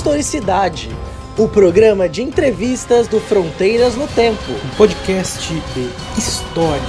Historicidade, o programa de entrevistas do Fronteiras no Tempo. Um podcast de história.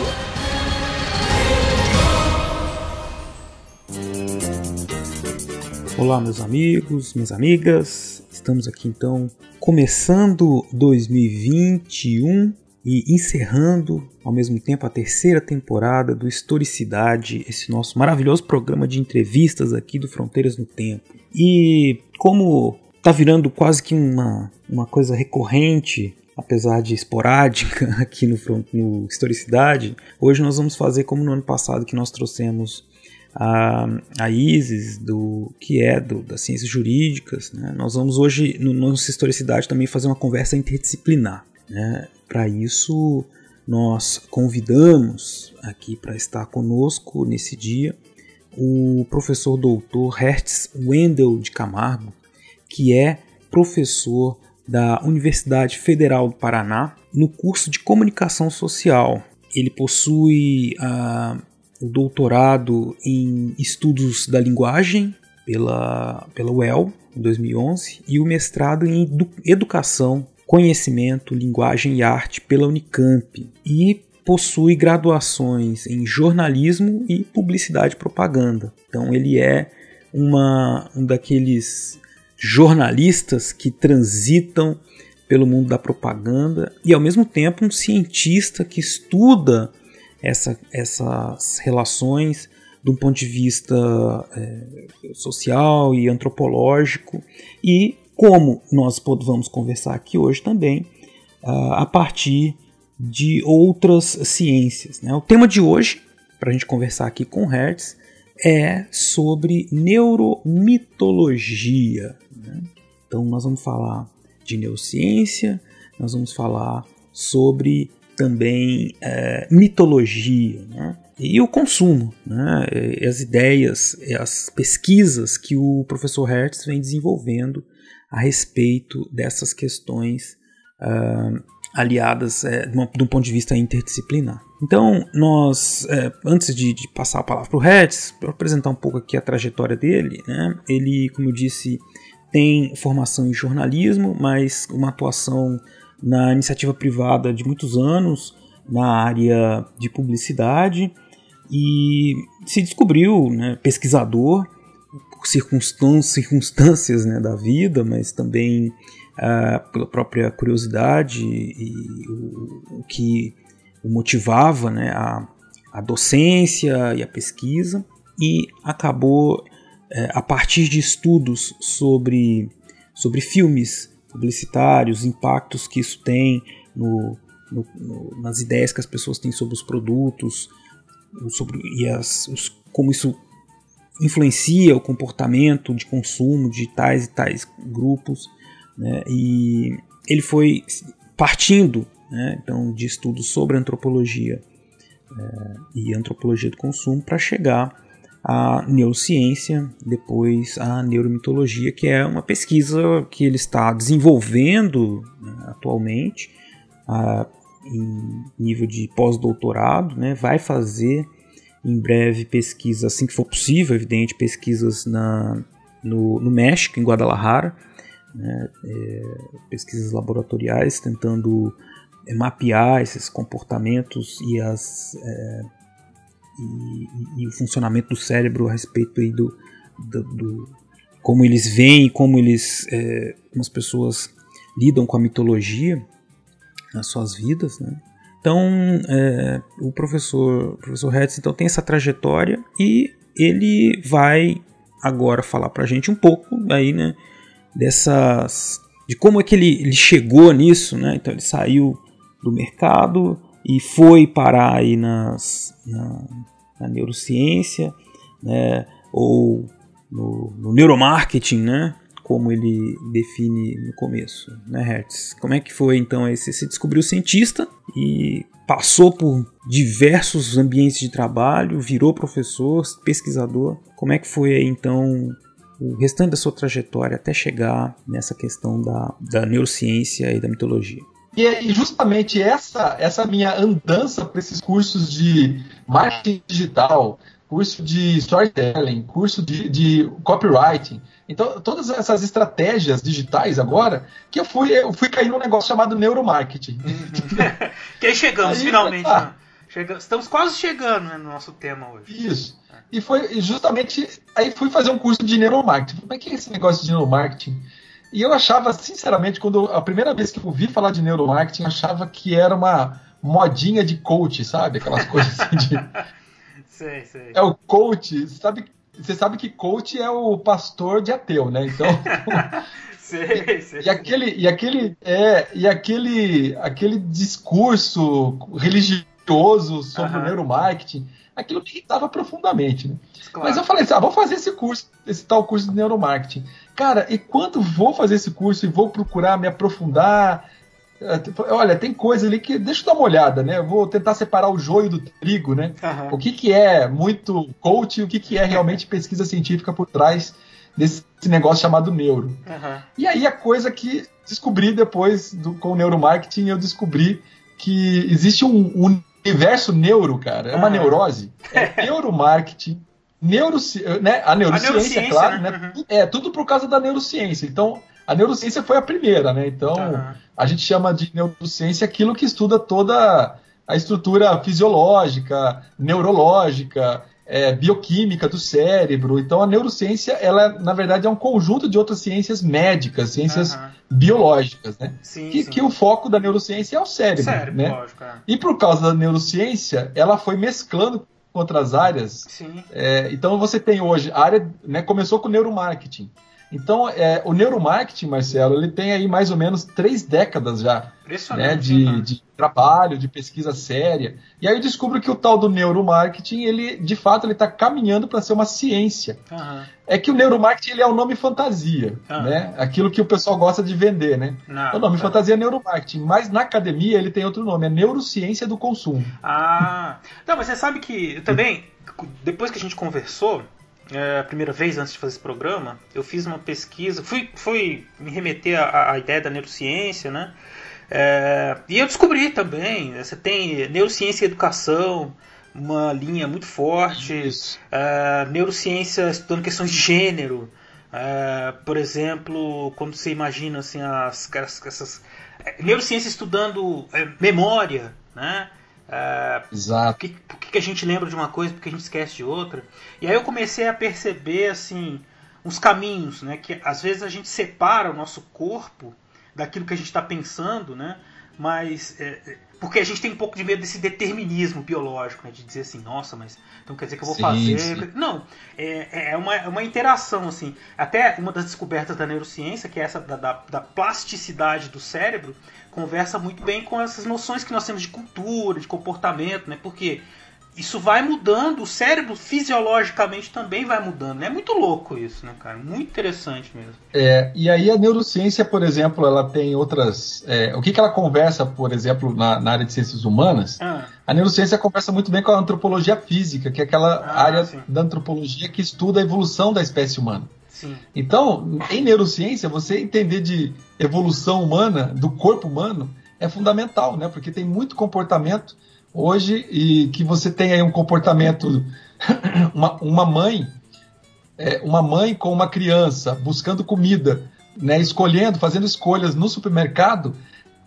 Olá, meus amigos, minhas amigas. Estamos aqui então começando 2021 e encerrando ao mesmo tempo a terceira temporada do Historicidade, esse nosso maravilhoso programa de entrevistas aqui do Fronteiras no Tempo. E como tá virando quase que uma, uma coisa recorrente, apesar de esporádica aqui no, no Historicidade, hoje nós vamos fazer como no ano passado que nós trouxemos a, a Isis, do, que é do, das ciências jurídicas. Né? Nós vamos hoje, no nosso Historicidade, também fazer uma conversa interdisciplinar. Né? Para isso, nós convidamos aqui para estar conosco nesse dia o professor doutor Hertz Wendel de Camargo, que é professor da Universidade Federal do Paraná no curso de Comunicação Social. Ele possui uh, o doutorado em Estudos da Linguagem pela, pela UEL, em 2011, e o mestrado em Educação Conhecimento, Linguagem e Arte pela Unicamp e possui graduações em jornalismo e publicidade e propaganda. Então ele é uma, um daqueles jornalistas que transitam pelo mundo da propaganda e ao mesmo tempo um cientista que estuda essa, essas relações de um ponto de vista é, social e antropológico e como nós vamos conversar aqui hoje também, uh, a partir de outras ciências. Né? O tema de hoje, para a gente conversar aqui com Hertz, é sobre neuromitologia. Né? Então, nós vamos falar de neurociência, nós vamos falar sobre também é, mitologia né? e o consumo, né? as ideias, as pesquisas que o professor Hertz vem desenvolvendo a respeito dessas questões uh, aliadas é, de, um ponto de vista interdisciplinar. Então, nós, é, antes de, de, passar a palavra para o Hertz, para apresentar um pouco aqui a trajetória dele, né, ele, como eu disse, tem formação em jornalismo, mas uma atuação na iniciativa privada de muitos anos na área de publicidade e se descobriu né, pesquisador por circunstâncias, né, da vida, mas também uh, pela própria curiosidade e o, o que o motivava né, a, a docência e a pesquisa, e acabou, eh, a partir de estudos sobre, sobre filmes publicitários, impactos que isso tem no, no, no, nas ideias que as pessoas têm sobre os produtos, sobre, e as, os, como isso influencia o comportamento de consumo de tais e tais grupos, né? e ele foi partindo né, então, de estudos sobre antropologia é, e antropologia do consumo para chegar à neurociência, depois à neuromitologia, que é uma pesquisa que ele está desenvolvendo né, atualmente a, em nível de pós-doutorado, né, vai fazer em breve pesquisa, assim que for possível, evidente, pesquisas na, no, no México, em Guadalajara, né, é, pesquisas laboratoriais tentando é, mapear esses comportamentos e, as, é, e, e, o funcionamento do cérebro a respeito aí do, do, do como eles veem, como eles, é, como as pessoas lidam com a mitologia nas suas vidas, né? Então, é, o professor, o professor Hetz, então tem essa trajetória e ele vai agora falar para a gente um pouco aí, né, dessas de como é que ele, ele chegou nisso, né? Então ele saiu do mercado e foi parar aí nas, na, na neurociência, né? Ou no, no neuromarketing, né? como ele define no começo, né, Hertz? Como é que foi então esse? Você descobriu cientista e passou por diversos ambientes de trabalho, virou professor, pesquisador. Como é que foi aí então o restante da sua trajetória até chegar nessa questão da, da neurociência e da mitologia? E justamente essa, essa minha andança para esses cursos de marketing digital, curso de storytelling, curso de, de copywriting. Então, todas essas estratégias digitais agora, que eu fui, eu fui cair num negócio chamado neuromarketing. que aí chegamos aí, finalmente. Ah, né? Estamos quase chegando né, no nosso tema hoje. Isso. E foi justamente. Aí fui fazer um curso de neuromarketing. Como é que é esse negócio de neuromarketing? E eu achava, sinceramente, quando a primeira vez que eu ouvi falar de neuromarketing, eu achava que era uma modinha de coach, sabe? Aquelas coisas assim de. sei, sei. É o coach, sabe? Você sabe que coach é o pastor de ateu, né? Então. sei, sei. E aquele, e aquele, é, e aquele, aquele discurso religioso sobre o neuromarketing, aquilo me irritava profundamente, né? Claro. Mas eu falei assim, ah, vou fazer esse curso, esse tal curso de neuromarketing. Cara, e quando vou fazer esse curso e vou procurar me aprofundar, é, tipo, olha, tem coisa ali que. Deixa eu dar uma olhada, né? Eu vou tentar separar o joio do trigo, né? Uhum. O que, que é muito coach e o que, que é realmente pesquisa científica por trás desse negócio chamado neuro. Uhum. E aí a coisa que descobri depois do, com o neuromarketing, eu descobri que existe um, um universo neuro, cara. É uma uhum. neurose. É neuromarketing. Neuroci né? A neurociência, a neurociência claro, né? né? Uhum. É tudo por causa da neurociência. Então, a neurociência foi a primeira, né? Então, uhum. a gente chama de neurociência aquilo que estuda toda a estrutura fisiológica, neurológica, é, bioquímica do cérebro. Então, a neurociência, ela, na verdade, é um conjunto de outras ciências médicas, ciências uhum. biológicas, né? Sim, que, sim. que, o foco da neurociência é o cérebro, cérebro né? Lógico, é. E por causa da neurociência, ela foi mesclando outras áreas. É, então, você tem hoje a área, né, começou com neuromarketing. Então, é, o neuromarketing, Marcelo, ele tem aí mais ou menos três décadas já né, de, de, trabalho, de pesquisa séria. E aí eu descubro que o tal do neuromarketing, ele, de fato, ele está caminhando para ser uma ciência. Uhum. É que o neuromarketing ele é o um nome fantasia, uhum. né? Aquilo que o pessoal gosta de vender, né? Não, o nome tá. fantasia é neuromarketing, mas na academia ele tem outro nome, é neurociência do consumo. Ah, não, mas você sabe que também, depois que a gente conversou, é, a primeira vez antes de fazer esse programa, eu fiz uma pesquisa, fui, fui me remeter à, à ideia da neurociência, né? É, e eu descobri também, você tem neurociência e educação, uma linha muito forte, é, neurociência estudando questões de gênero, é, por exemplo, quando você imagina assim, as, essas, é, neurociência estudando é, memória, né? Uh, Exato. Por que, por que a gente lembra de uma coisa, porque a gente esquece de outra? E aí eu comecei a perceber assim uns caminhos, né? Que às vezes a gente separa o nosso corpo daquilo que a gente está pensando, né? Mas é, é, porque a gente tem um pouco de medo desse determinismo biológico, né? De dizer assim, nossa, mas então quer dizer que eu vou sim, fazer? Sim. Não, é, é uma, é uma interação assim. Até uma das descobertas da neurociência, que é essa da, da, da plasticidade do cérebro, conversa muito bem com essas noções que nós temos de cultura, de comportamento, né? Porque isso vai mudando, o cérebro fisiologicamente também vai mudando. É muito louco isso, né, cara? Muito interessante mesmo. É, e aí a neurociência, por exemplo, ela tem outras. É, o que, que ela conversa, por exemplo, na, na área de ciências humanas? Ah. A neurociência conversa muito bem com a antropologia física, que é aquela ah, área sim. da antropologia que estuda a evolução da espécie humana. Sim. Então, em neurociência, você entender de evolução humana, do corpo humano, é fundamental, né? Porque tem muito comportamento hoje e que você tem aí um comportamento, uma, uma mãe, é, uma mãe com uma criança buscando comida, né? Escolhendo, fazendo escolhas no supermercado,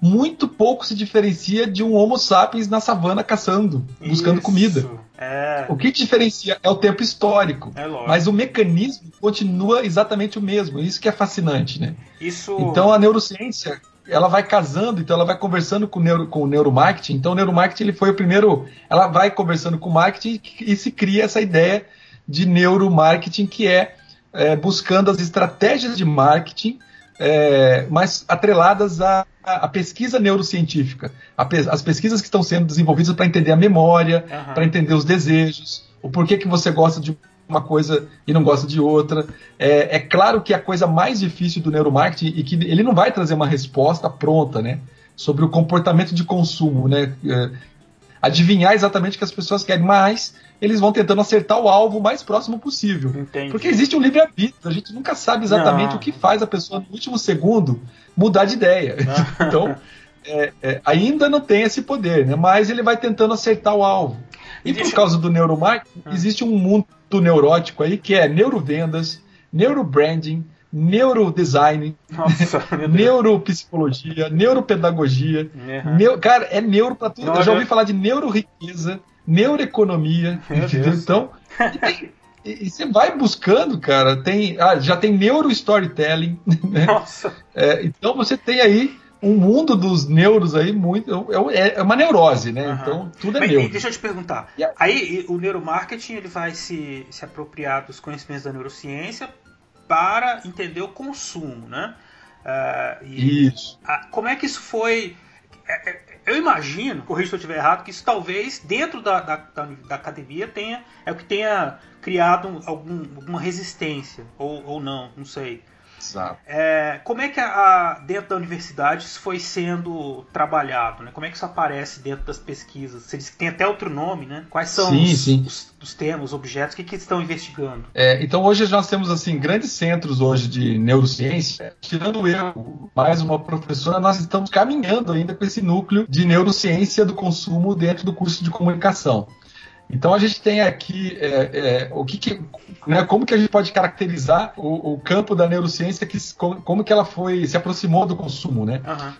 muito pouco se diferencia de um Homo sapiens na savana caçando, buscando Isso. comida. É. O que diferencia é o tempo histórico, é mas o mecanismo continua exatamente o mesmo. Isso que é fascinante, né? Isso... Então a neurociência ela vai casando, então ela vai conversando com o, neuro, com o neuromarketing. Então o neuromarketing ele foi o primeiro, ela vai conversando com o marketing e se cria essa ideia de neuromarketing que é, é buscando as estratégias de marketing é, mas atreladas à, à, pesquisa neurocientífica, as pesquisas que estão sendo desenvolvidas para entender a memória, uhum. para entender os desejos, o porquê que você gosta de uma coisa e não gosta de outra. É, é, claro que a coisa mais difícil do neuromarketing e que ele não vai trazer uma resposta pronta, né, sobre o comportamento de consumo, né, é, adivinhar exatamente o que as pessoas querem, mas eles vão tentando acertar o alvo o mais próximo possível. Entendi. Porque existe um livre-arbítrio, a gente nunca sabe exatamente não. o que faz a pessoa no último segundo mudar de ideia. então, é, é, ainda não tem esse poder, né? mas ele vai tentando acertar o alvo. E por causa do neuromarketing, ah. existe um mundo neurótico aí que é neurovendas, neurobranding, neurodesign, neuropsicologia, neuropedagogia. Uhum. Neu, cara, é neuro pra tudo. Não, eu já ouvi falar de neuroriqueza, neuroeconomia? Então, e, e, você vai buscando, cara, tem, ah, já tem neurostorytelling, né? Nossa. É, então você tem aí um mundo dos neuros aí muito é, é, é uma neurose, né? Uhum. Então tudo é Mas, neuro. Deixa eu te perguntar. Aí o neuromarketing ele vai se, se apropriar dos conhecimentos da neurociência para entender o consumo, né? Uh, isso. A, como é que isso foi? É, eu imagino, corrija se eu estiver errado, que isso talvez dentro da, da, da, da academia tenha é o que tenha criado algum, alguma resistência ou, ou não, não sei. Exato. É, como é que a, dentro da universidade isso foi sendo trabalhado? Né? Como é que isso aparece dentro das pesquisas? Você disse que tem até outro nome, né? Quais são sim, os, sim. Os, os, temas, os objetos, o que, que estão investigando? É, então hoje nós temos assim grandes centros hoje de neurociência. Tirando eu, mais uma professora, nós estamos caminhando ainda com esse núcleo de neurociência do consumo dentro do curso de comunicação. Então a gente tem aqui é, é, o que, que né, como que a gente pode caracterizar o, o, campo da neurociência que como que ela foi se aproximou do consumo, né? Uhum.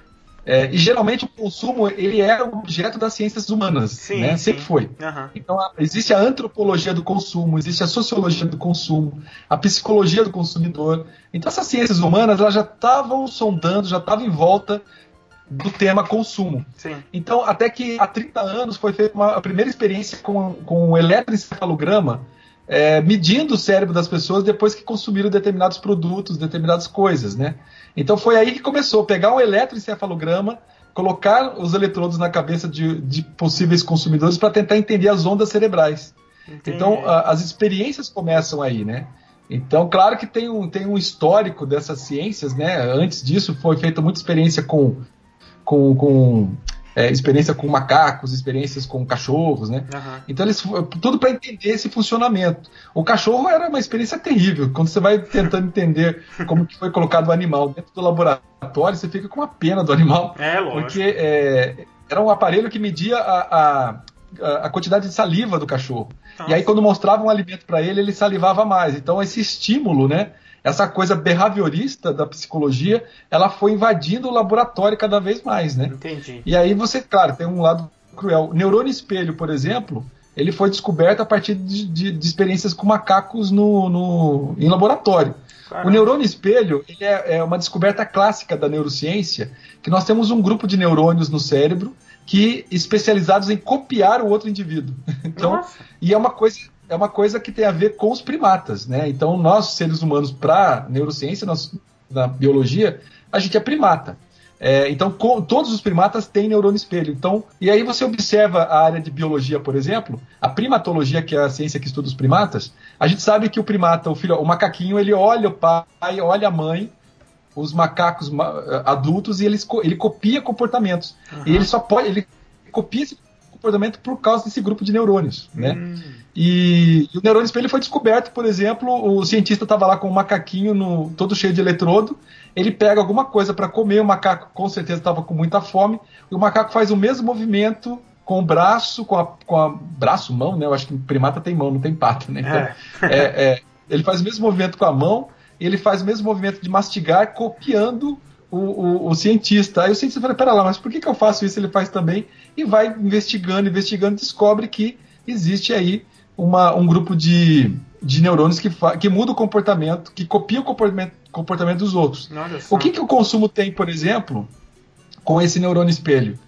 É, e geralmente o consumo ele é um objeto das ciências humanas, sim, né? Sempre sim. foi. Uhum. Então existe a antropologia do consumo, existe a sociologia do consumo, a psicologia do consumidor. Então essas ciências humanas elas já estavam sondando, já estavam em volta do tema consumo. Sim. Então, até que há 30 anos foi feita uma, a primeira experiência com, com um eletroencefalograma é, medindo o cérebro das pessoas depois que consumiram determinados produtos, determinadas coisas, né? Então foi aí que começou, pegar um eletroencefalograma, colocar os eletrodos na cabeça de, de possíveis consumidores para tentar entender as ondas cerebrais. Entendi. Então a, as experiências começam aí, né? Então, claro que tem um, tem um histórico dessas ciências, né? Antes disso foi feita muita experiência com com, com é, experiência com macacos, experiências com cachorros, né? Uhum. Então eles tudo para entender esse funcionamento. O cachorro era uma experiência terrível. Quando você vai tentando entender como que foi colocado o animal dentro do laboratório, você fica com uma pena do animal, é, lógico. porque é, era um aparelho que media a, a a quantidade de saliva do cachorro. Nossa. E aí, quando mostrava um alimento para ele, ele salivava mais. Então, esse estímulo, né? Essa coisa behaviorista da psicologia, ela foi invadindo o laboratório cada vez mais, né? Entendi. E aí você, claro, tem um lado cruel. O neurônio espelho, por exemplo, ele foi descoberto a partir de, de, de experiências com macacos no, no em laboratório. Caramba. O neurônio espelho é, é, uma descoberta clássica da neurociência, que nós temos um grupo de neurônios no cérebro que especializados em copiar o outro indivíduo. Então, Nossa. e é uma coisa é uma coisa que tem a ver com os primatas, né? Então, nós, seres humanos, para neurociência, nós, na biologia, a gente é primata. É, então, com, todos os primatas têm neurônio espelho. Então, e aí você observa a área de biologia, por exemplo, a primatologia, que é a ciência que estuda os primatas, a gente sabe que o primata, o filho, o macaquinho, ele olha o pai, olha a mãe, os macacos adultos e ele, ele copia comportamentos. Uhum. E ele só pode, ele copia esse comportamento por causa desse grupo de neurônios, né? Hum. E, e, o neurônio espelho foi descoberto, por exemplo, o cientista estava lá com um macaquinho no, todo cheio de eletrodo, ele pega alguma coisa para comer, o macaco com certeza estava com muita fome, e o macaco faz o mesmo movimento com o braço, com a, com a braço, mão, né? Eu acho que primata tem mão, não tem pata, né? Então, é. É, é, ele faz o mesmo movimento com a mão, ele faz o mesmo movimento de mastigar, copiando o, o, o, cientista. Aí o cientista fala: pera lá, mas por que, que eu faço isso? Ele faz também, e vai investigando, investigando, descobre que existe aí uma, um grupo de, de neurônios que, que muda o comportamento, que copia o comportamento, comportamento dos outros. O que, que o consumo tem, por exemplo, com esse neurônio espelho?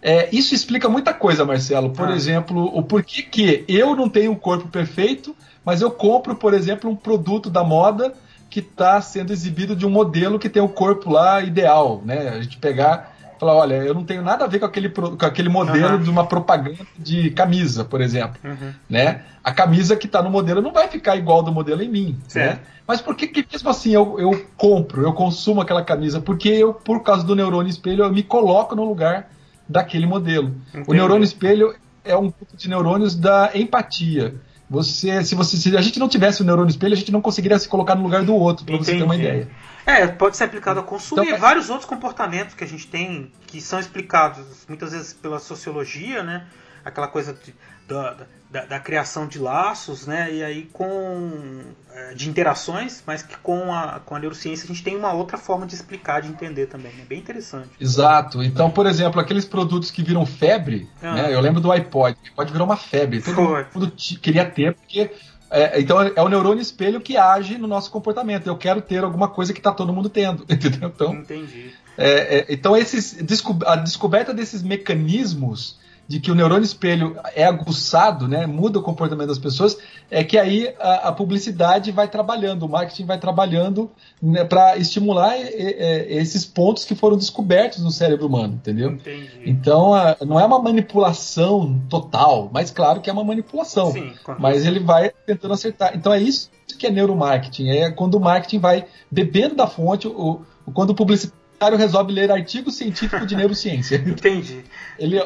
É, isso explica muita coisa, Marcelo. Por ah. exemplo, o porquê que eu não tenho um corpo perfeito, mas eu compro, por exemplo, um produto da moda que está sendo exibido de um modelo que tem o corpo lá ideal, né? A gente pegar falar, olha, eu não tenho nada a ver com aquele, com aquele modelo uhum. de uma propaganda de camisa, por exemplo, uhum. né? A camisa que está no modelo não vai ficar igual do modelo em mim, certo. né? Mas por que, que mesmo assim eu, eu compro, eu consumo aquela camisa? Porque eu, por causa do neurônio espelho, eu me coloco no lugar daquele modelo. Entendi. O neurônio espelho é um grupo de neurônios da empatia. Você, se, você, se a gente não tivesse o neurônio espelho, a gente não conseguiria se colocar no lugar do outro, para você ter uma ideia. É, pode ser aplicado ao consumo então, e é... vários outros comportamentos que a gente tem que são explicados muitas vezes pela sociologia, né? aquela coisa de, da, da, da, criação de laços, né? E aí com é, de interações, mas que com a, com a neurociência a gente tem uma outra forma de explicar, de entender também. É bem interessante. Exato. Então, por exemplo, aqueles produtos que viram febre, ah. né? Eu lembro do iPod. O iPod virou uma febre. Todo Foi. mundo queria ter, porque é, então é o neurônio espelho que age no nosso comportamento. Eu quero ter alguma coisa que está todo mundo tendo, entendeu? Então, Entendi. É, é, então esses, a descoberta desses mecanismos de que o neurônio espelho é aguçado, né, muda o comportamento das pessoas, é que aí a, a publicidade vai trabalhando, o marketing vai trabalhando né, para estimular esses pontos que foram descobertos no cérebro humano, entendeu? Entendi. Então a, não é uma manipulação total, mas claro que é uma manipulação. Sim, mas ele vai tentando acertar. Então é isso que é neuromarketing, é quando o marketing vai bebendo da fonte, o, quando o publicitário resolve ler artigo científico de neurociência. Entendi. Ele,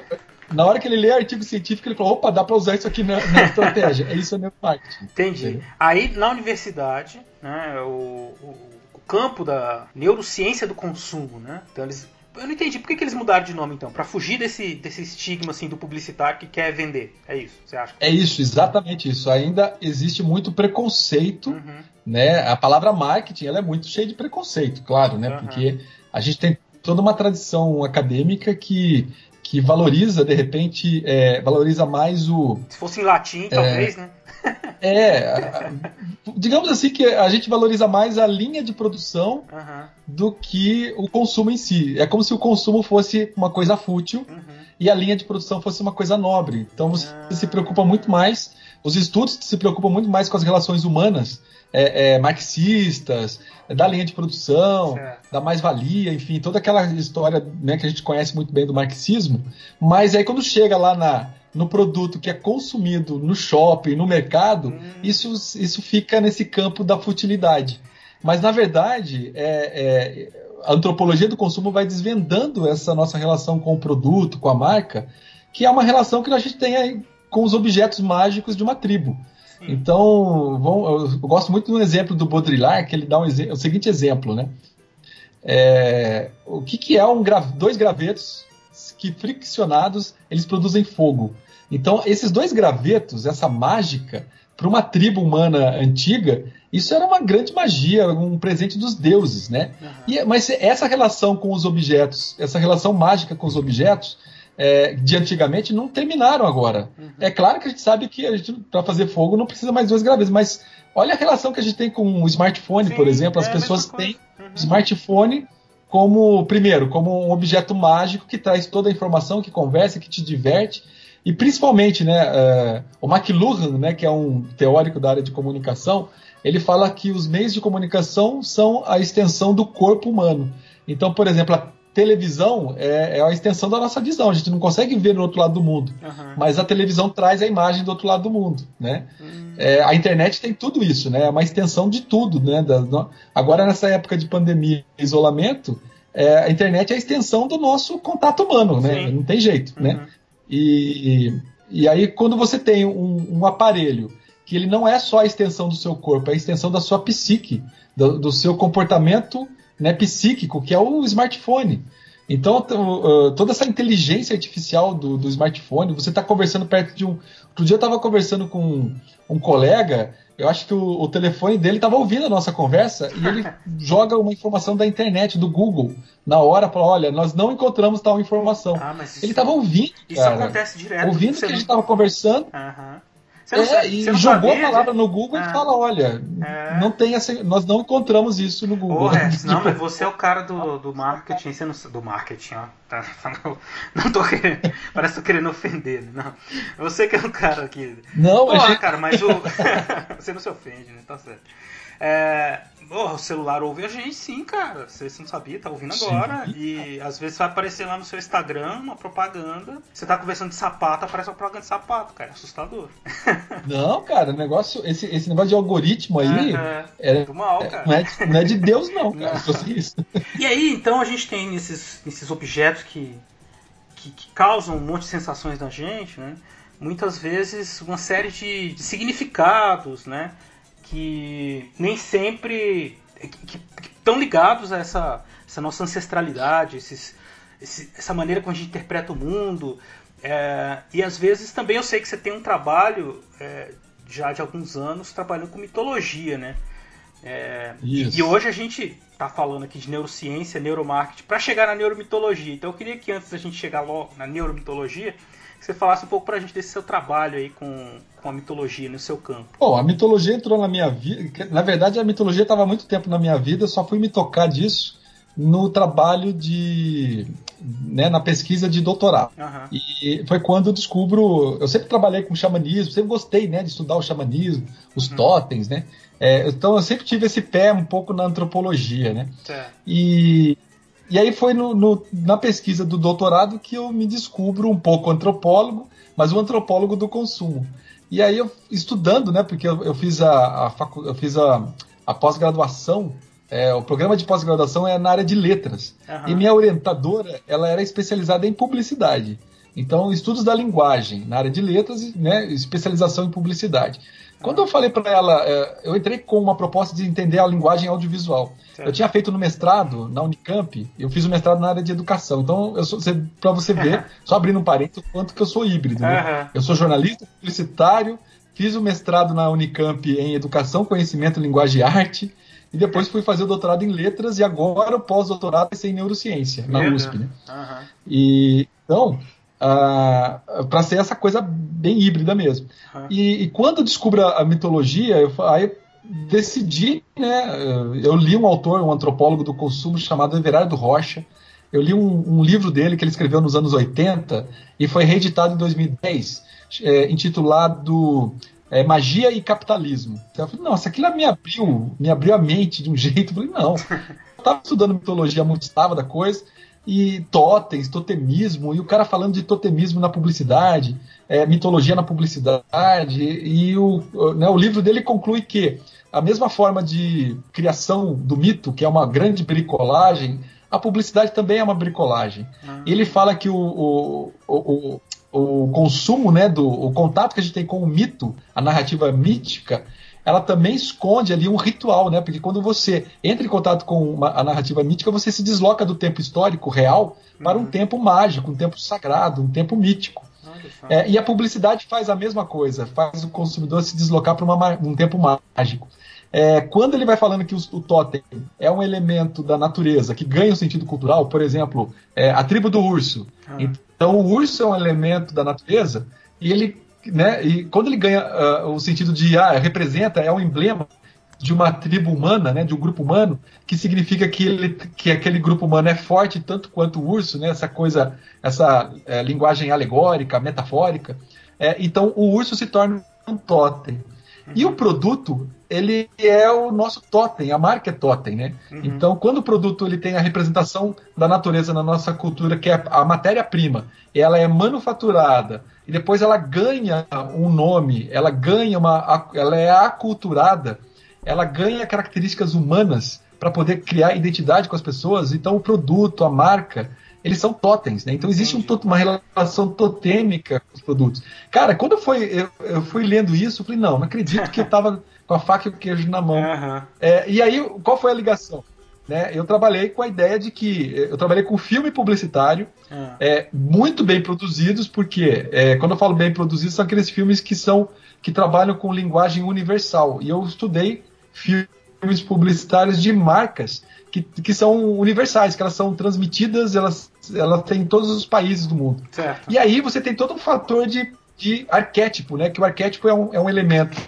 na hora que ele lê artigo científico, ele falou: opa, dá para usar isso aqui na, na estratégia. é isso é neuromarketing. Entendi. Entendeu? Aí, na universidade, né, o, o, o, campo da neurociência do consumo, né? Então, eles. Eu não entendi por que, que eles mudaram de nome então, para fugir desse, desse estigma assim do publicitário que quer vender. É isso, você acha? É isso, exatamente isso. Ainda existe muito preconceito, uhum. né? A palavra marketing ela é muito cheia de preconceito, claro, né? Uhum. Porque a gente tem toda uma tradição acadêmica que que valoriza, de repente, é, valoriza mais o. Se fosse em latim, talvez, é, né? é, digamos assim que a gente valoriza mais a linha de produção uhum. do que o consumo em si. É como se o consumo fosse uma coisa fútil uhum. e a linha de produção fosse uma coisa nobre. Então você uhum. se preocupa muito mais, os estudos se preocupam muito mais com as relações humanas é, é, marxistas, da linha de produção, certo. da mais-valia, enfim, toda aquela história né, que a gente conhece muito bem do marxismo. Mas aí quando chega lá na, no produto que é consumido no shopping, no mercado, hum. isso, isso fica nesse campo da futilidade. Mas na verdade, é, é, a antropologia do consumo vai desvendando essa nossa relação com o produto, com a marca, que é uma relação que a gente tem aí com os objetos mágicos de uma tribo. Então, eu gosto muito do exemplo do Baudrillard, que ele dá um o seguinte exemplo, né? É, o que, que é um gra, dois gravetos que friccionados eles produzem fogo? Então, esses dois gravetos, essa mágica, para uma tribo humana antiga, isso era uma grande magia, um presente dos deuses, né? Uhum. E, mas essa relação com os objetos, essa relação mágica com os objetos, é, de antigamente não terminaram agora. Uhum. É claro que a gente sabe que para fazer fogo não precisa mais duas graves, mas olha a relação que a gente tem com o smartphone, Sim, por exemplo. As é pessoas têm uhum. smartphone como, primeiro, como um objeto mágico que traz toda a informação, que conversa, que te diverte. E principalmente, né, uh, o McLuhan, né, que é um teórico da área de comunicação, ele fala que os meios de comunicação são a extensão do corpo humano. Então, por exemplo, a televisão é, é a extensão da nossa visão. A gente não consegue ver no outro lado do mundo, uhum. mas a televisão traz a imagem do outro lado do mundo, né? Uhum. É, a internet tem tudo isso, né? É uma extensão de tudo, né? Da, no... Agora nessa época de pandemia, isolamento, é, a internet é a extensão do nosso contato humano, né? Sim. Não tem jeito, né? uhum. né? E, e aí quando você tem um, um, aparelho que ele não é só a extensão do seu corpo, é a extensão da sua psique, do, do seu comportamento né, psíquico, que é o smartphone. Então, toda essa inteligência artificial do, do smartphone, você está conversando perto de um. Outro dia eu estava conversando com um, colega, eu acho que o, o telefone dele estava ouvindo a nossa conversa e ele joga uma informação da internet, do Google, na hora, para olha, nós não encontramos tal informação. Ah, ele estava ouvindo. Isso cara, acontece direto. Ouvindo que a gente estava conversando. Uhum. Você é, e jogou a palavra no Google ah. e fala, olha, é. não tem essa, nós não encontramos isso no Google. Porra, não, mas você é o cara do, do marketing, você não, do marketing, ó. Tá, não, não tô querendo, parece que tô querendo ofender, né? não. Você que é o cara aqui. Não, Porra, gente... cara, mas o você não se ofende, né? Tá certo. É, oh, o celular ouve a gente sim, cara. Você não sabia, tá ouvindo agora. Sim. E às vezes vai aparecer lá no seu Instagram uma propaganda. Você tá conversando de sapato, aparece uma propaganda de sapato, cara. É assustador. Não, cara, negócio, esse, esse negócio de algoritmo aí. É, é, do mal, cara. Não é, não é de Deus, não, cara. Não. Isso. E aí, então a gente tem esses, esses objetos que, que, que causam um monte de sensações na gente, né? Muitas vezes uma série de, de significados, né? Que nem sempre que, estão ligados a essa, essa nossa ancestralidade, esses, esse, essa maneira como a gente interpreta o mundo. É, e às vezes também eu sei que você tem um trabalho é, já de alguns anos trabalhando com mitologia, né? É, e hoje a gente está falando aqui de neurociência, neuromarketing, para chegar na neuromitologia. Então eu queria que antes da gente chegar logo na neuromitologia, você falasse um pouco para a gente desse seu trabalho aí com, com a mitologia no seu campo. Bom, a mitologia entrou na minha vida. Na verdade, a mitologia estava muito tempo na minha vida, eu só fui me tocar disso no trabalho de. Né, na pesquisa de doutorado. Uhum. E foi quando eu descubro. Eu sempre trabalhei com xamanismo, sempre gostei né, de estudar o xamanismo, os uhum. totens, né? É, então eu sempre tive esse pé um pouco na antropologia, né? E, e aí foi no, no, na pesquisa do doutorado que eu me descubro um pouco antropólogo, mas um antropólogo do consumo. E aí eu estudando, né? Porque eu, eu fiz a, a facu, eu fiz a, a pós-graduação é, o programa de pós-graduação é na área de letras. Uhum. E minha orientadora, ela era especializada em publicidade. Então, estudos da linguagem na área de letras, né, especialização em publicidade. Quando eu falei para ela, é, eu entrei com uma proposta de entender a linguagem audiovisual. Certo. Eu tinha feito no mestrado na Unicamp, eu fiz o mestrado na área de educação. Então, para você ver, só abrindo um parênteses, o quanto que eu sou híbrido. Né? Eu sou jornalista, publicitário, fiz o mestrado na Unicamp em educação, conhecimento, linguagem e arte e depois fui fazer o doutorado em letras e agora o pós-doutorado vai ser em neurociência, na USP. Né? Uhum. E, então, uh, para ser essa coisa bem híbrida mesmo. Uhum. E, e, quando eu descubro a, mitologia, eu, aí eu decidi, né, eu li um autor, um antropólogo do consumo chamado Everardo Rocha, eu li um, um, livro dele que ele escreveu nos anos 80 e foi reeditado em 2010, é, intitulado é, magia e capitalismo. Então, eu falei, nossa, aquilo me abriu, me abriu a mente de um jeito. Eu falei, não. Eu estava estudando mitologia muito estava da coisa, e totens, totemismo, e o cara falando de totemismo na publicidade, é, mitologia na publicidade, e o, né, o livro dele conclui que a mesma forma de criação do mito, que é uma grande bricolagem, a publicidade também é uma bricolagem. Uhum. Ele fala que o, o, o, o consumo, né, do, o contato que a gente tem com o mito, a narrativa mítica, ela também esconde ali um ritual, né? Porque quando você entra em contato com uma, a narrativa mítica, você se desloca do tempo histórico real para um uhum. tempo mágico, um tempo sagrado, um tempo mítico. É, e a publicidade faz a mesma coisa, faz o consumidor se deslocar para um tempo mágico. É, quando ele vai falando que o, o totem é um elemento da natureza que ganha um sentido cultural, por exemplo, é, a tribo do urso. Ah. Então, o urso é um elemento da natureza e ele, né, e quando ele ganha uh, o sentido de ah, representa, é um emblema de uma tribo humana, né, de um grupo humano, que significa que, ele, que aquele grupo humano é forte tanto quanto o urso, né, essa coisa, essa é, linguagem alegórica, metafórica. É, então, o urso se torna um totem. E o produto, ele é o nosso totem, a marca é totem, né? Uhum. Então, quando o produto ele tem a representação da natureza na nossa cultura, que é a matéria-prima, ela é manufaturada e depois ela ganha um nome, ela ganha uma, ela é aculturada, ela ganha características humanas para poder criar identidade com as pessoas. Então, o produto, a marca, eles são totens, né? Então existe um, uma relação totêmica com os produtos. Cara, quando eu fui, eu, eu fui lendo isso, eu falei, não, não acredito que eu tava com a faca e o queijo na mão. Uhum. É, e aí, qual foi a ligação? Né, eu trabalhei com a ideia de que eu trabalhei com filme publicitário uhum. é, muito bem produzidos, porque é, quando eu falo bem produzidos são aqueles filmes que são que trabalham com linguagem universal. E eu estudei filmes publicitários de marcas que, que são universais, que elas são transmitidas, elas, elas têm em todos os países do mundo. Certo. E aí você tem todo um fator de, de arquétipo, né? Que o arquétipo é um, é um elemento.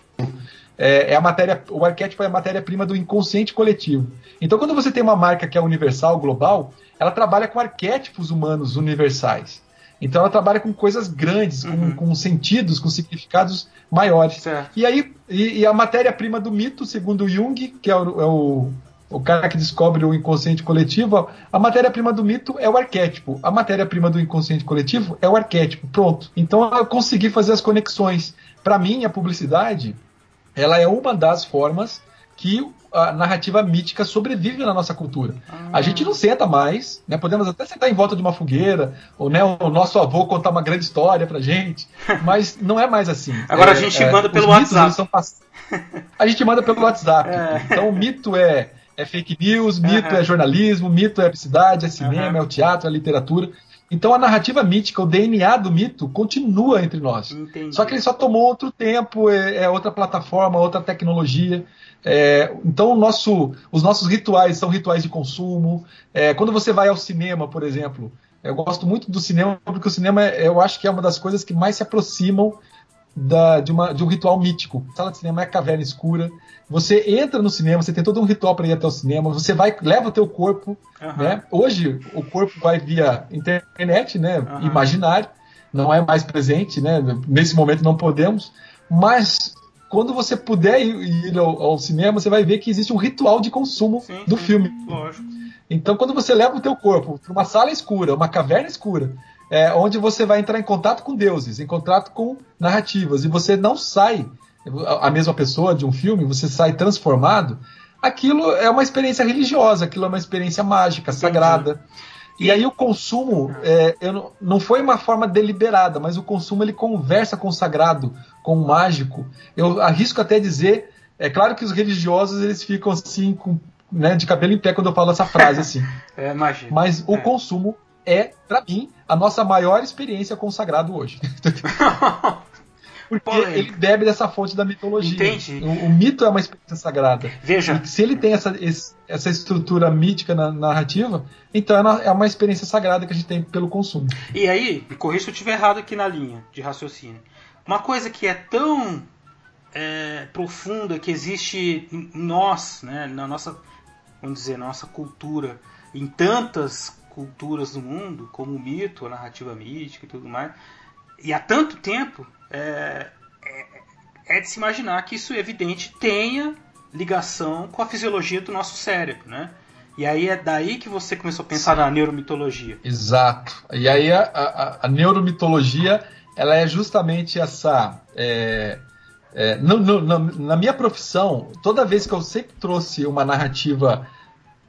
É, é a matéria, o arquétipo é a matéria-prima do inconsciente coletivo. Então, quando você tem uma marca que é universal, global, ela trabalha com arquétipos humanos universais. Então ela trabalha com coisas grandes, uhum. com, com, sentidos, com significados maiores. Certo. E aí, e, e a matéria-prima do mito, segundo Jung, que é o, é o, o cara que descobre o inconsciente coletivo, a matéria-prima do mito é o arquétipo, a matéria-prima do inconsciente coletivo é o arquétipo. Pronto. Então eu consegui fazer as conexões. Para mim, a publicidade ela é uma das formas que a narrativa mítica sobrevive na nossa cultura. Ah. A gente não senta mais, né? Podemos até sentar em volta de uma fogueira, ou né, o nosso avô contar uma grande história pra gente, mas não é mais assim. Agora é, a gente é, manda pelo WhatsApp. Pass... A gente manda pelo WhatsApp. É. Então o mito é é fake news, mito uhum. é jornalismo, mito é publicidade, é cinema, uhum. é o teatro, é a literatura. Então a narrativa mítica, o DNA do mito, continua entre nós. Entendi. Só que ele só tomou outro tempo, é, é outra plataforma, outra tecnologia. É, então nosso, os nossos rituais são rituais de consumo. É, quando você vai ao cinema, por exemplo, eu gosto muito do cinema porque o cinema eu acho que é uma das coisas que mais se aproximam da, de, uma, de um ritual mítico. Sala de cinema é a caverna escura. Você entra no cinema, você tem todo um ritual para ir até o cinema. Você vai, leva o teu corpo, uhum. né? Hoje o corpo vai via internet, né? Uhum. Imaginário, não é mais presente, né? Nesse momento não podemos. Mas quando você puder ir, ir ao, ao, cinema, você vai ver que existe um ritual de consumo sim, do sim, filme. Lógico. Então, quando você leva o teu corpo para uma sala escura, uma caverna escura, é, onde você vai entrar em contato com deuses, em contato com narrativas, e você não sai a mesma pessoa de um filme, você sai transformado, aquilo é uma experiência religiosa, aquilo é uma experiência mágica, Entendi. sagrada. E aí o consumo é, eu, não foi uma forma deliberada, mas o consumo ele conversa com o sagrado, com o mágico. Eu arrisco até dizer, é claro que os religiosos eles ficam assim com, né, de cabelo em pé quando eu falo essa frase assim. é, mas o é. consumo é, para mim, a nossa maior experiência com o sagrado hoje. Porque ele bebe dessa fonte da mitologia. Entende? O, o, mito é uma experiência sagrada. Veja. E se ele tem essa, essa estrutura mítica na narrativa, então é, é uma experiência sagrada que a gente tem pelo consumo. E aí, me corrija se eu estiver errado aqui na linha de raciocínio. Uma coisa que é tão é, profunda que existe em nós, né, na nossa, vamos dizer, na nossa cultura, em tantas culturas do mundo, como mito, a narrativa mítica e tudo mais, e há tanto tempo, é, é, é, de se imaginar que isso, evidente, tenha ligação com a fisiologia do nosso cérebro, né? E aí é daí que você começou a pensar Sim. na neuromitologia. Exato. E aí a, a, a neuromitologia, ela é justamente essa... É, é, no, no, no, na minha profissão, toda vez que eu sempre trouxe uma narrativa,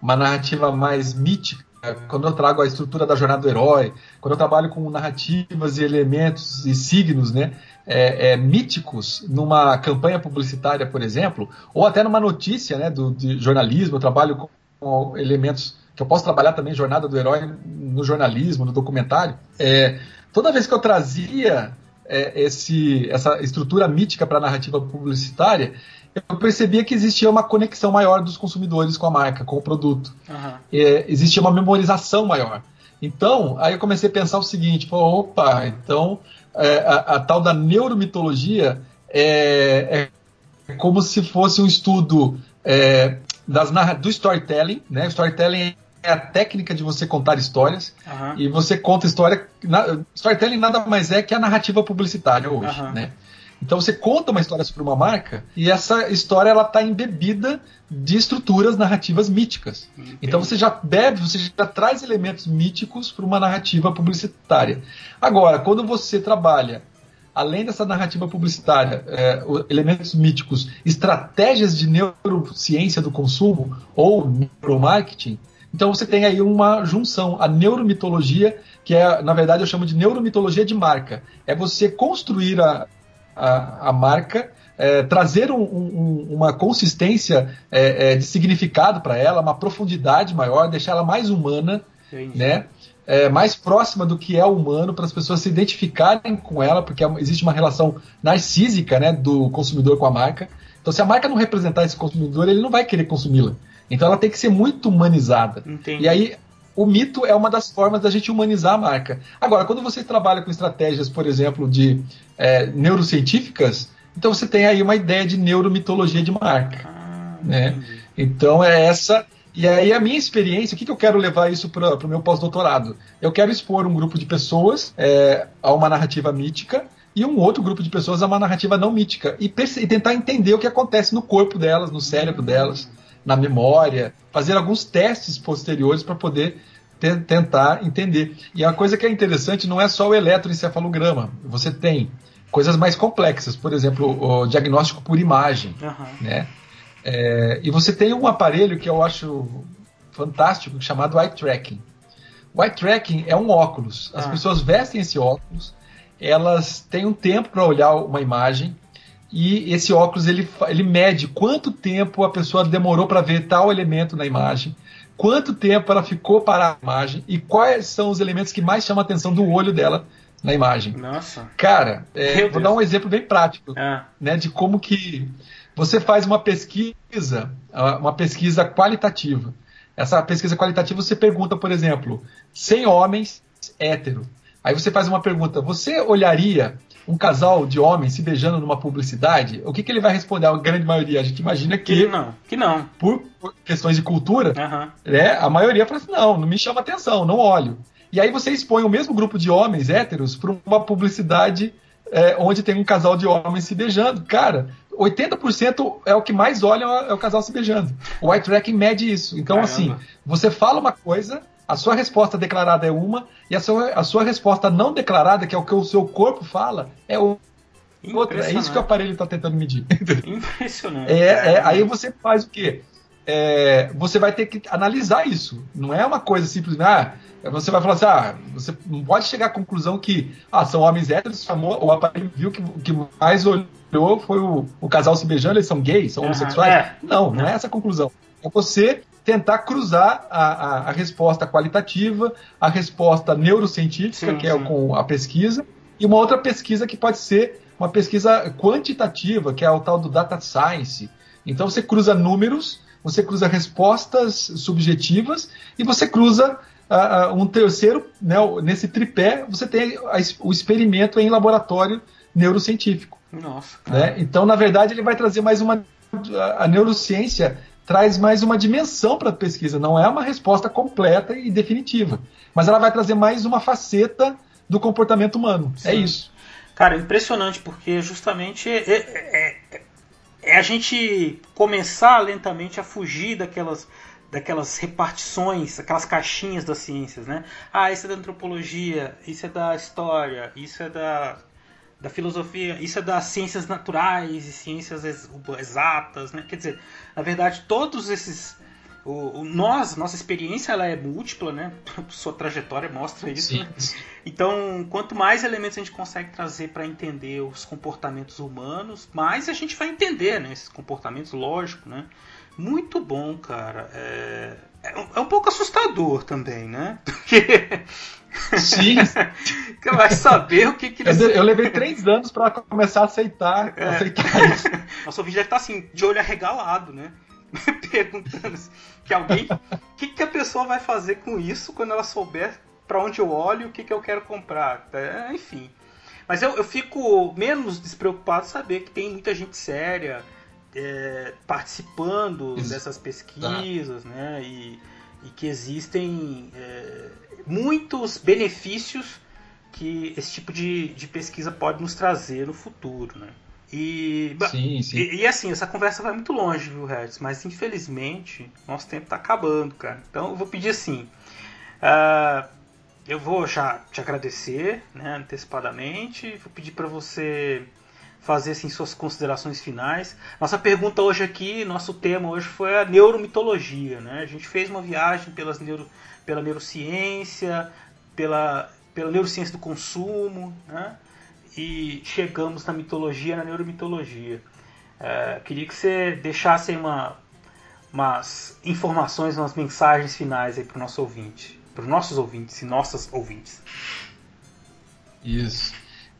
uma narrativa mais mítica, quando eu trago a estrutura da jornada do herói, quando eu trabalho com narrativas e elementos e signos, né, é, é, míticos numa campanha publicitária, por exemplo, ou até numa notícia, né, do, de jornalismo, eu trabalho com, com elementos que eu posso trabalhar também jornada do herói no jornalismo, no documentário. É, toda vez que eu trazia é, esse, essa estrutura mítica para a narrativa publicitária, eu percebia que existia uma conexão maior dos consumidores com a marca, com o produto. Uhum. É, existia uma memorização maior. Então, aí eu comecei a pensar o seguinte: opa, então é, a, a, tal da neuromitologia é, é, como se fosse um estudo é, das, do storytelling. Né? Storytelling é a técnica de você contar histórias uhum. e você conta história. Na, storytelling nada mais é que a narrativa publicitária hoje. Uhum. Né? Então você conta uma história sobre uma marca e essa história ela está embebida de estruturas narrativas míticas. Entendi. Então você já bebe, você já traz elementos míticos para uma narrativa publicitária. Agora, quando você trabalha além dessa narrativa publicitária, é, elementos míticos, estratégias de neurociência do consumo ou neuromarketing, então você tem aí uma junção, a neuromitologia, que é, na verdade, eu chamo de neuromitologia de marca. É você construir a, a, a marca, é, trazer um, um, uma consistência é, é, de significado para ela, uma profundidade maior, deixar ela mais humana, né? É, mais próxima do que é humano para as pessoas se identificarem com ela, porque é existe uma relação narcísica né, do consumidor com a marca. Então, se a marca não representar esse consumidor, ele não vai querer consumi-la. Então, ela tem que ser muito humanizada. Entendi. E aí, o mito é uma das formas da gente humanizar a marca. Agora, quando você trabalha com estratégias, por exemplo, de é, neurocientíficas, então você tem aí uma ideia de neuromitologia de marca. Ah, né? Então é essa. E aí a minha experiência, o que, que eu quero levar isso para o meu pós-doutorado? Eu quero expor um grupo de pessoas é, a uma narrativa mítica e um outro grupo de pessoas a uma narrativa não mítica e, e tentar entender o que acontece no corpo delas, no cérebro delas na memória, fazer alguns testes posteriores para poder te tentar entender. E a coisa que é interessante não é só o eletroencefalograma, você tem coisas mais complexas, por exemplo, o diagnóstico por imagem, uhum. né? É, e você tem um aparelho que eu acho fantástico chamado eye tracking. O eye tracking é um óculos. As ah. pessoas vestem esse óculos, elas têm um tempo para olhar uma imagem e esse óculos ele, ele mede quanto tempo a pessoa demorou para ver tal elemento na imagem, quanto tempo ela ficou para a imagem e quais são os elementos que mais chamam a atenção do olho dela na imagem. Nossa. Cara, é, vou dar um exemplo bem prático, ah. né, de como que você faz uma pesquisa, uma pesquisa qualitativa. Essa pesquisa qualitativa você pergunta, por exemplo, 100 homens hétero. Aí você faz uma pergunta: você olharia um casal de homens se beijando numa publicidade? O que, que ele vai responder? A grande maioria, a gente imagina que. Que não. Que não. Por, por questões de cultura, uhum. né, a maioria fala assim: não, não me chama atenção, não olho. E aí você expõe o mesmo grupo de homens héteros para uma publicidade é, onde tem um casal de homens se beijando. Cara, 80% é o que mais olham é o casal se beijando. O eye tracking mede isso. Então, Caramba. assim, você fala uma coisa, a sua resposta declarada é uma, e a sua, a sua resposta não declarada, que é o que o seu corpo fala, é outra. É isso que o aparelho está tentando medir. Impressionante. É, é, aí você faz o quê? É, você vai ter que analisar isso. Não é uma coisa simples, ah, você vai falar assim, ah, você não pode chegar à conclusão que ah, são homens héteros, o aparelho viu que o que mais olhou foi o, o casal se beijando, eles são gays, são homossexuais. É. Não, não é essa a conclusão. É você tentar cruzar a, a, a resposta qualitativa, a resposta neurocientífica, sim, que é com a pesquisa, e uma outra pesquisa que pode ser uma pesquisa quantitativa, que é o tal do data science. Então você cruza números, você cruza respostas subjetivas e você cruza uh, uh, um terceiro, né, nesse tripé, você tem a, o experimento em laboratório neurocientífico. Nossa. Né? Então, na verdade, ele vai trazer mais uma. A neurociência traz mais uma dimensão para a pesquisa, não é uma resposta completa e definitiva, mas ela vai trazer mais uma faceta do comportamento humano. É Sim. É isso. Cara, impressionante, porque justamente é, é, é, é, a gente começar lentamente a fugir daquelas daquelas repartições, aquelas caixinhas das ciências, né? Ah, isso é da antropologia, isso é da história, isso é da, da filosofia, isso é das ciências naturais e ciências exatas, né? Quer dizer, na verdade, todos esses o, o, nós, nossa experiência ela é múltipla, né? Sua trajetória mostra isso. Né? Então, quanto mais elementos a gente consegue trazer para entender os comportamentos humanos, mais a gente vai entender, né? Esses comportamentos, lógico, né? Muito bom, cara. É, é, um pouco assustador também, né? Porque. Sim. que vai saber o que, que eles... eu, eu levei três anos para começar a aceitar, é. aceitar isso. Nosso vídeo deve estar tá, assim, de olho arregalado, né? Perguntando que alguém. O que, que a pessoa vai fazer com isso quando ela souber para onde eu olho e o que, que eu quero comprar? É, enfim. Mas eu, eu fico menos despreocupado saber que tem muita gente séria é, participando Isso. dessas pesquisas, né? E, e que existem é, muitos benefícios que esse tipo de, de pesquisa pode nos trazer no futuro, né? E, sim, sim. E, e, assim, essa conversa vai muito longe, viu, Hertz? Mas infelizmente, nosso tempo está acabando, cara. Então eu vou pedir assim. Uh, eu vou já te agradecer né, antecipadamente. Vou pedir para você fazer assim, suas considerações finais. Nossa pergunta hoje aqui, nosso tema hoje foi a neuromitologia. Né? A gente fez uma viagem pelas neuro, pela neurociência, pela, pela neurociência do consumo, né? e chegamos na mitologia, na neuromitologia. É, queria que você deixasse uma, umas informações, umas mensagens finais para o nosso ouvinte, para os nossos ouvintes e nossas ouvintes. Isso.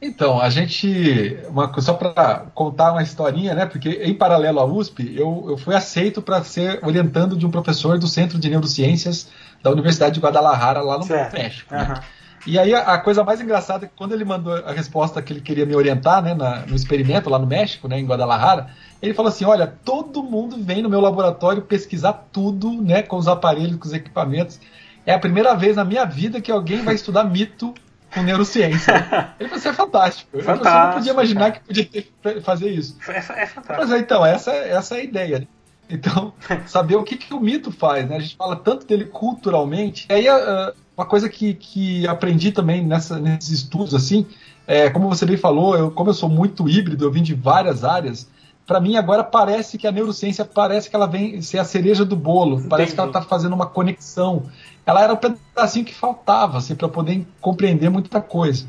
Então, a gente. Uma, só para contar uma historinha, né? Porque em paralelo à USP, eu, eu fui aceito para ser orientando de um professor do Centro de Neurociências da Universidade de Guadalajara, lá no certo. México. Né? Uhum. E aí a, a, coisa mais engraçada é que quando ele mandou a resposta que ele queria me orientar, né, na, no experimento lá no México, né, em Guadalajara, ele falou assim: olha, todo mundo vem no meu laboratório pesquisar tudo, né, com os aparelhos, com os equipamentos. É a primeira vez na minha vida que alguém vai estudar mito com neurociência. Ele falou, é fantástico. fantástico. Eu não podia imaginar que podia ter, fazer isso. É, é fantástico. Mas então, essa, essa é a ideia. Né? Então, saber o que, que o mito faz, né? A gente fala tanto dele culturalmente. E aí, uh, uma coisa que, que aprendi também nessa, nesses estudos, assim, é, como você bem falou, eu, como eu sou muito híbrido, eu vim de várias áreas, para mim agora parece que a neurociência parece que ela vem ser a cereja do bolo, Entendi. parece que ela está fazendo uma conexão ela era o pedacinho que faltava assim, para poder compreender muita coisa.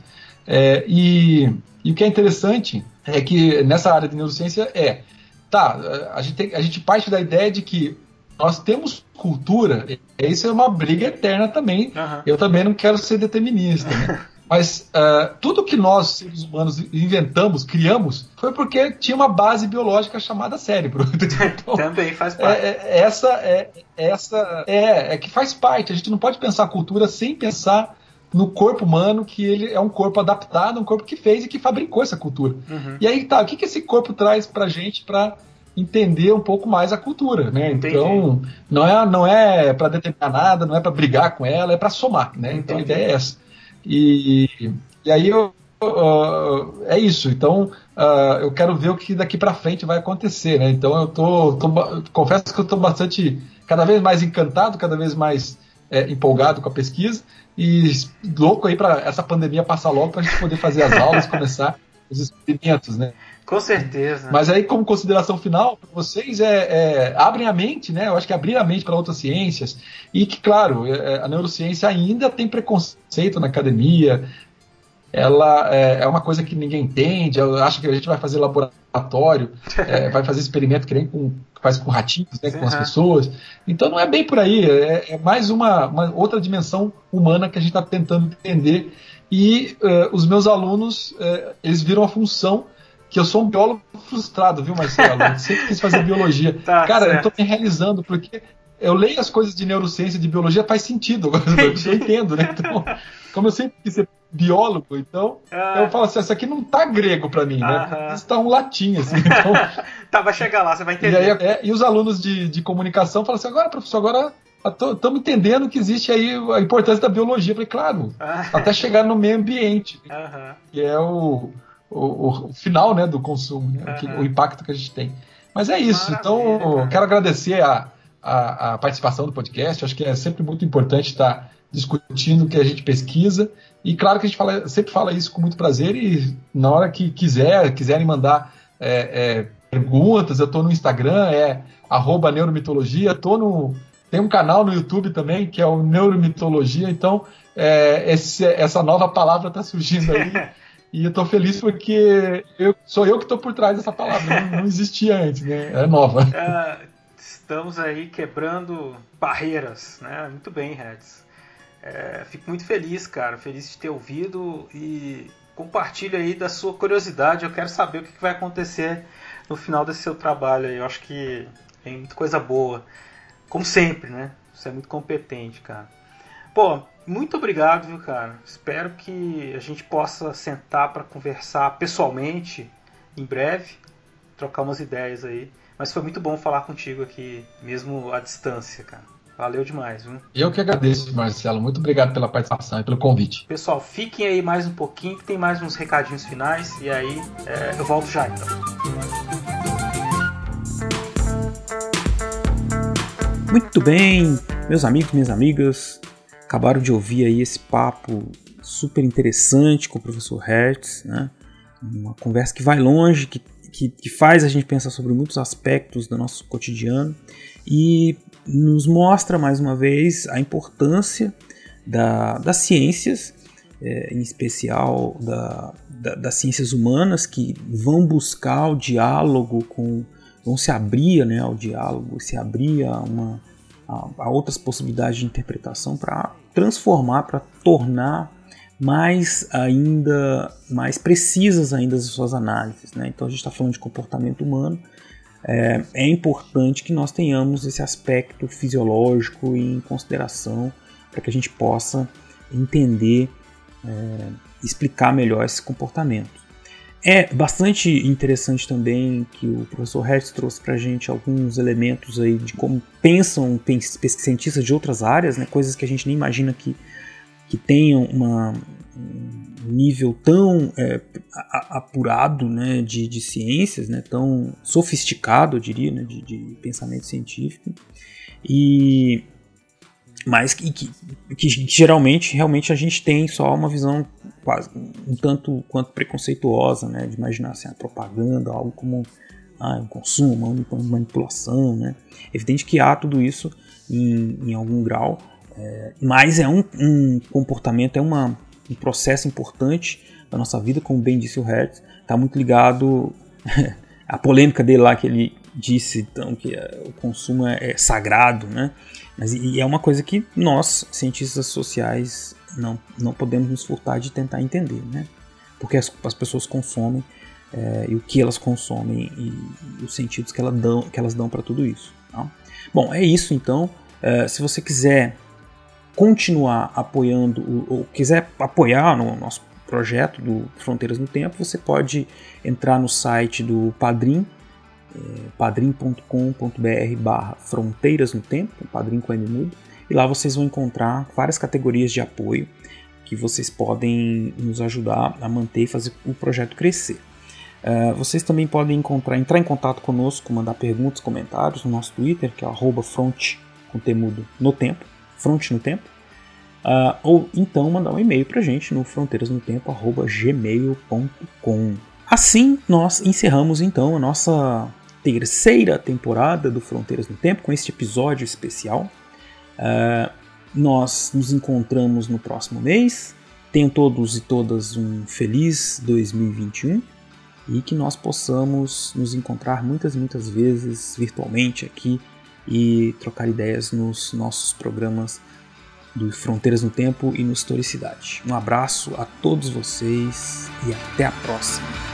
É, e, e, o que é interessante é que nessa área de neurociência é, tá, a gente, tem, a gente parte da ideia de que nós temos cultura, isso é uma briga eterna também. Uhum. Eu também não quero ser determinista. Né? Mas uh, tudo que nós, seres humanos, inventamos, criamos, foi porque tinha uma base biológica chamada cérebro. Então, Também faz parte. É, é, essa é, essa é, é que faz parte. A gente não pode pensar a cultura sem pensar no corpo humano, que ele é um corpo adaptado, um corpo que fez e que fabricou essa cultura. Uhum. E aí tá, o que, que esse corpo traz pra gente para entender um pouco mais a cultura, né? Entendi. Então, não é, não é para determinar nada, não é para brigar com ela, é para somar, né? Entendi. Então a ideia é essa. E, e aí eu, uh, é isso. Então uh, eu quero ver o que daqui para frente vai acontecer, né? Então eu tô, tô confesso que eu estou bastante, cada vez mais encantado, cada vez mais é, empolgado com a pesquisa e louco aí para essa pandemia passar logo para a gente poder fazer as aulas, começar os experimentos, né? Com certeza. Mas aí, como consideração final, para vocês, é, é, abrem a mente, né? Eu acho que abrir a mente para outras ciências. E que, claro, é, a neurociência ainda tem preconceito na academia. Ela é, é uma coisa que ninguém entende. Acha que a gente vai fazer laboratório, é, vai fazer experimento que nem com, faz com ratinhos, né, com as pessoas. Então não é bem por aí. É, é mais uma, uma, outra dimensão humana que a gente está tentando entender. E uh, os meus alunos, uh, eles viram a função que eu sou um biólogo frustrado, viu, Marcelo? Eu sempre quis fazer biologia. Tá, Cara, certo. eu tô me realizando, porque eu leio as coisas de neurociência, de biologia, faz sentido. Eu entendo, né? Então, como eu sempre quis ser biólogo, então ah. eu falo assim, isso aqui não tá grego para mim, né? Isso tá um latim, assim. Então... tá, vai chegar lá, você vai entender. E, aí, é, e os alunos de, de comunicação falam assim, agora, professor, agora estamos entendendo que existe aí a importância da biologia. Eu falei, claro, ah. até chegar no meio ambiente, que é o o, o, final né, do consumo, né, uhum. o, que, o, impacto que a gente tem. Mas é isso. Maravilha, então, cara. quero agradecer a, a, a, participação do podcast. Acho que é sempre muito importante estar discutindo o que a gente pesquisa. E claro que a gente fala, sempre fala isso com muito prazer. E na hora que quiser, quiserem mandar é, é, perguntas, eu estou no Instagram, é arroba neuromitologia, tô no. Tem um canal no YouTube também, que é o Neuromitologia, então é, esse, essa nova palavra está surgindo aí. E eu tô feliz porque eu, sou eu que tô por trás dessa palavra. não, não, existia antes, né? É nova. É, estamos aí quebrando barreiras, né? Muito bem, Reds. É, fico muito feliz, cara. Feliz de ter ouvido e compartilha aí da sua curiosidade. Eu quero saber o que vai acontecer no final desse seu trabalho aí. Eu acho que tem muita coisa boa. Como sempre, né? Você é muito competente, cara. Pô, muito obrigado, viu, cara? Espero que a gente possa sentar para conversar pessoalmente em breve, trocar umas ideias aí. Mas foi muito bom falar contigo aqui, mesmo à distância, cara. Valeu demais, viu? Eu que agradeço, Marcelo. Muito obrigado pela participação e pelo convite. Pessoal, fiquem aí mais um pouquinho, que tem mais uns recadinhos finais. E aí, é, eu volto já, então. Muito bem, meus amigos, minhas amigas acabaram de ouvir aí esse papo super interessante com o professor Hertz, né? Uma conversa que vai longe, que, que, que faz a gente pensar sobre muitos aspectos do nosso cotidiano e nos mostra mais uma vez a importância da, das ciências, é, em especial da, da, das ciências humanas, que vão buscar o diálogo com. vão se abrir né, ao diálogo, se abrir a, uma, a, a outras possibilidades de interpretação para transformar, para tornar mais ainda mais precisas ainda as suas análises. Né? Então a gente está falando de comportamento humano. É, é, importante que nós tenhamos esse aspecto fisiológico em consideração para que a gente possa entender, é, explicar melhor esse comportamento. É bastante interessante também que o professor Hertz trouxe para gente alguns elementos aí de como pensam cientistas de outras áreas, né, coisas que a gente nem imagina que, que tenham uma, um nível tão é, apurado né, de, de ciências, né, tão sofisticado, eu diria, né, de, de pensamento científico. E mas que, que, que, geralmente realmente a gente tem só uma visão quase um tanto quanto preconceituosa, né, de imaginar assim, a propaganda, algo como ah, um consumo, uma manipulação, né. É evidente que há tudo isso em, em algum grau, é, mas é um, um, comportamento, é uma, um processo importante da nossa vida, como bem disse o Hertz, está muito ligado à polêmica dele lá que ele disse então que o consumo é, é sagrado, né? Mas e é uma coisa que nós, cientistas sociais, não, não podemos nos furtar de tentar entender, né? Porque as, as pessoas consomem é, e o que elas consomem e, e os sentidos que, ela dão, que elas dão para tudo isso. Tá? Bom, é isso então. É, se você quiser continuar apoiando ou quiser apoiar no nosso projeto do Fronteiras no Tempo, você pode entrar no site do Padrim, é, padrim.com.br barra Fronteiras no Tempo, Padrim com mudo, e lá vocês vão encontrar várias categorias de apoio que vocês podem nos ajudar a manter e fazer o projeto crescer. Uh, vocês também podem encontrar, entrar em contato conosco, mandar perguntas, comentários no nosso Twitter, que é front com temudo no tempo, front no tempo. Uh, ou então mandar um e-mail para a gente no fronteirasnotempo.gmail.com. Assim, nós encerramos então a nossa terceira temporada do Fronteiras no Tempo com este episódio especial. Uh, nós nos encontramos no próximo mês. Tenham todos e todas um feliz 2021 e que nós possamos nos encontrar muitas, muitas vezes virtualmente aqui e trocar ideias nos nossos programas do Fronteiras no Tempo e no Historicidade. Um abraço a todos vocês e até a próxima.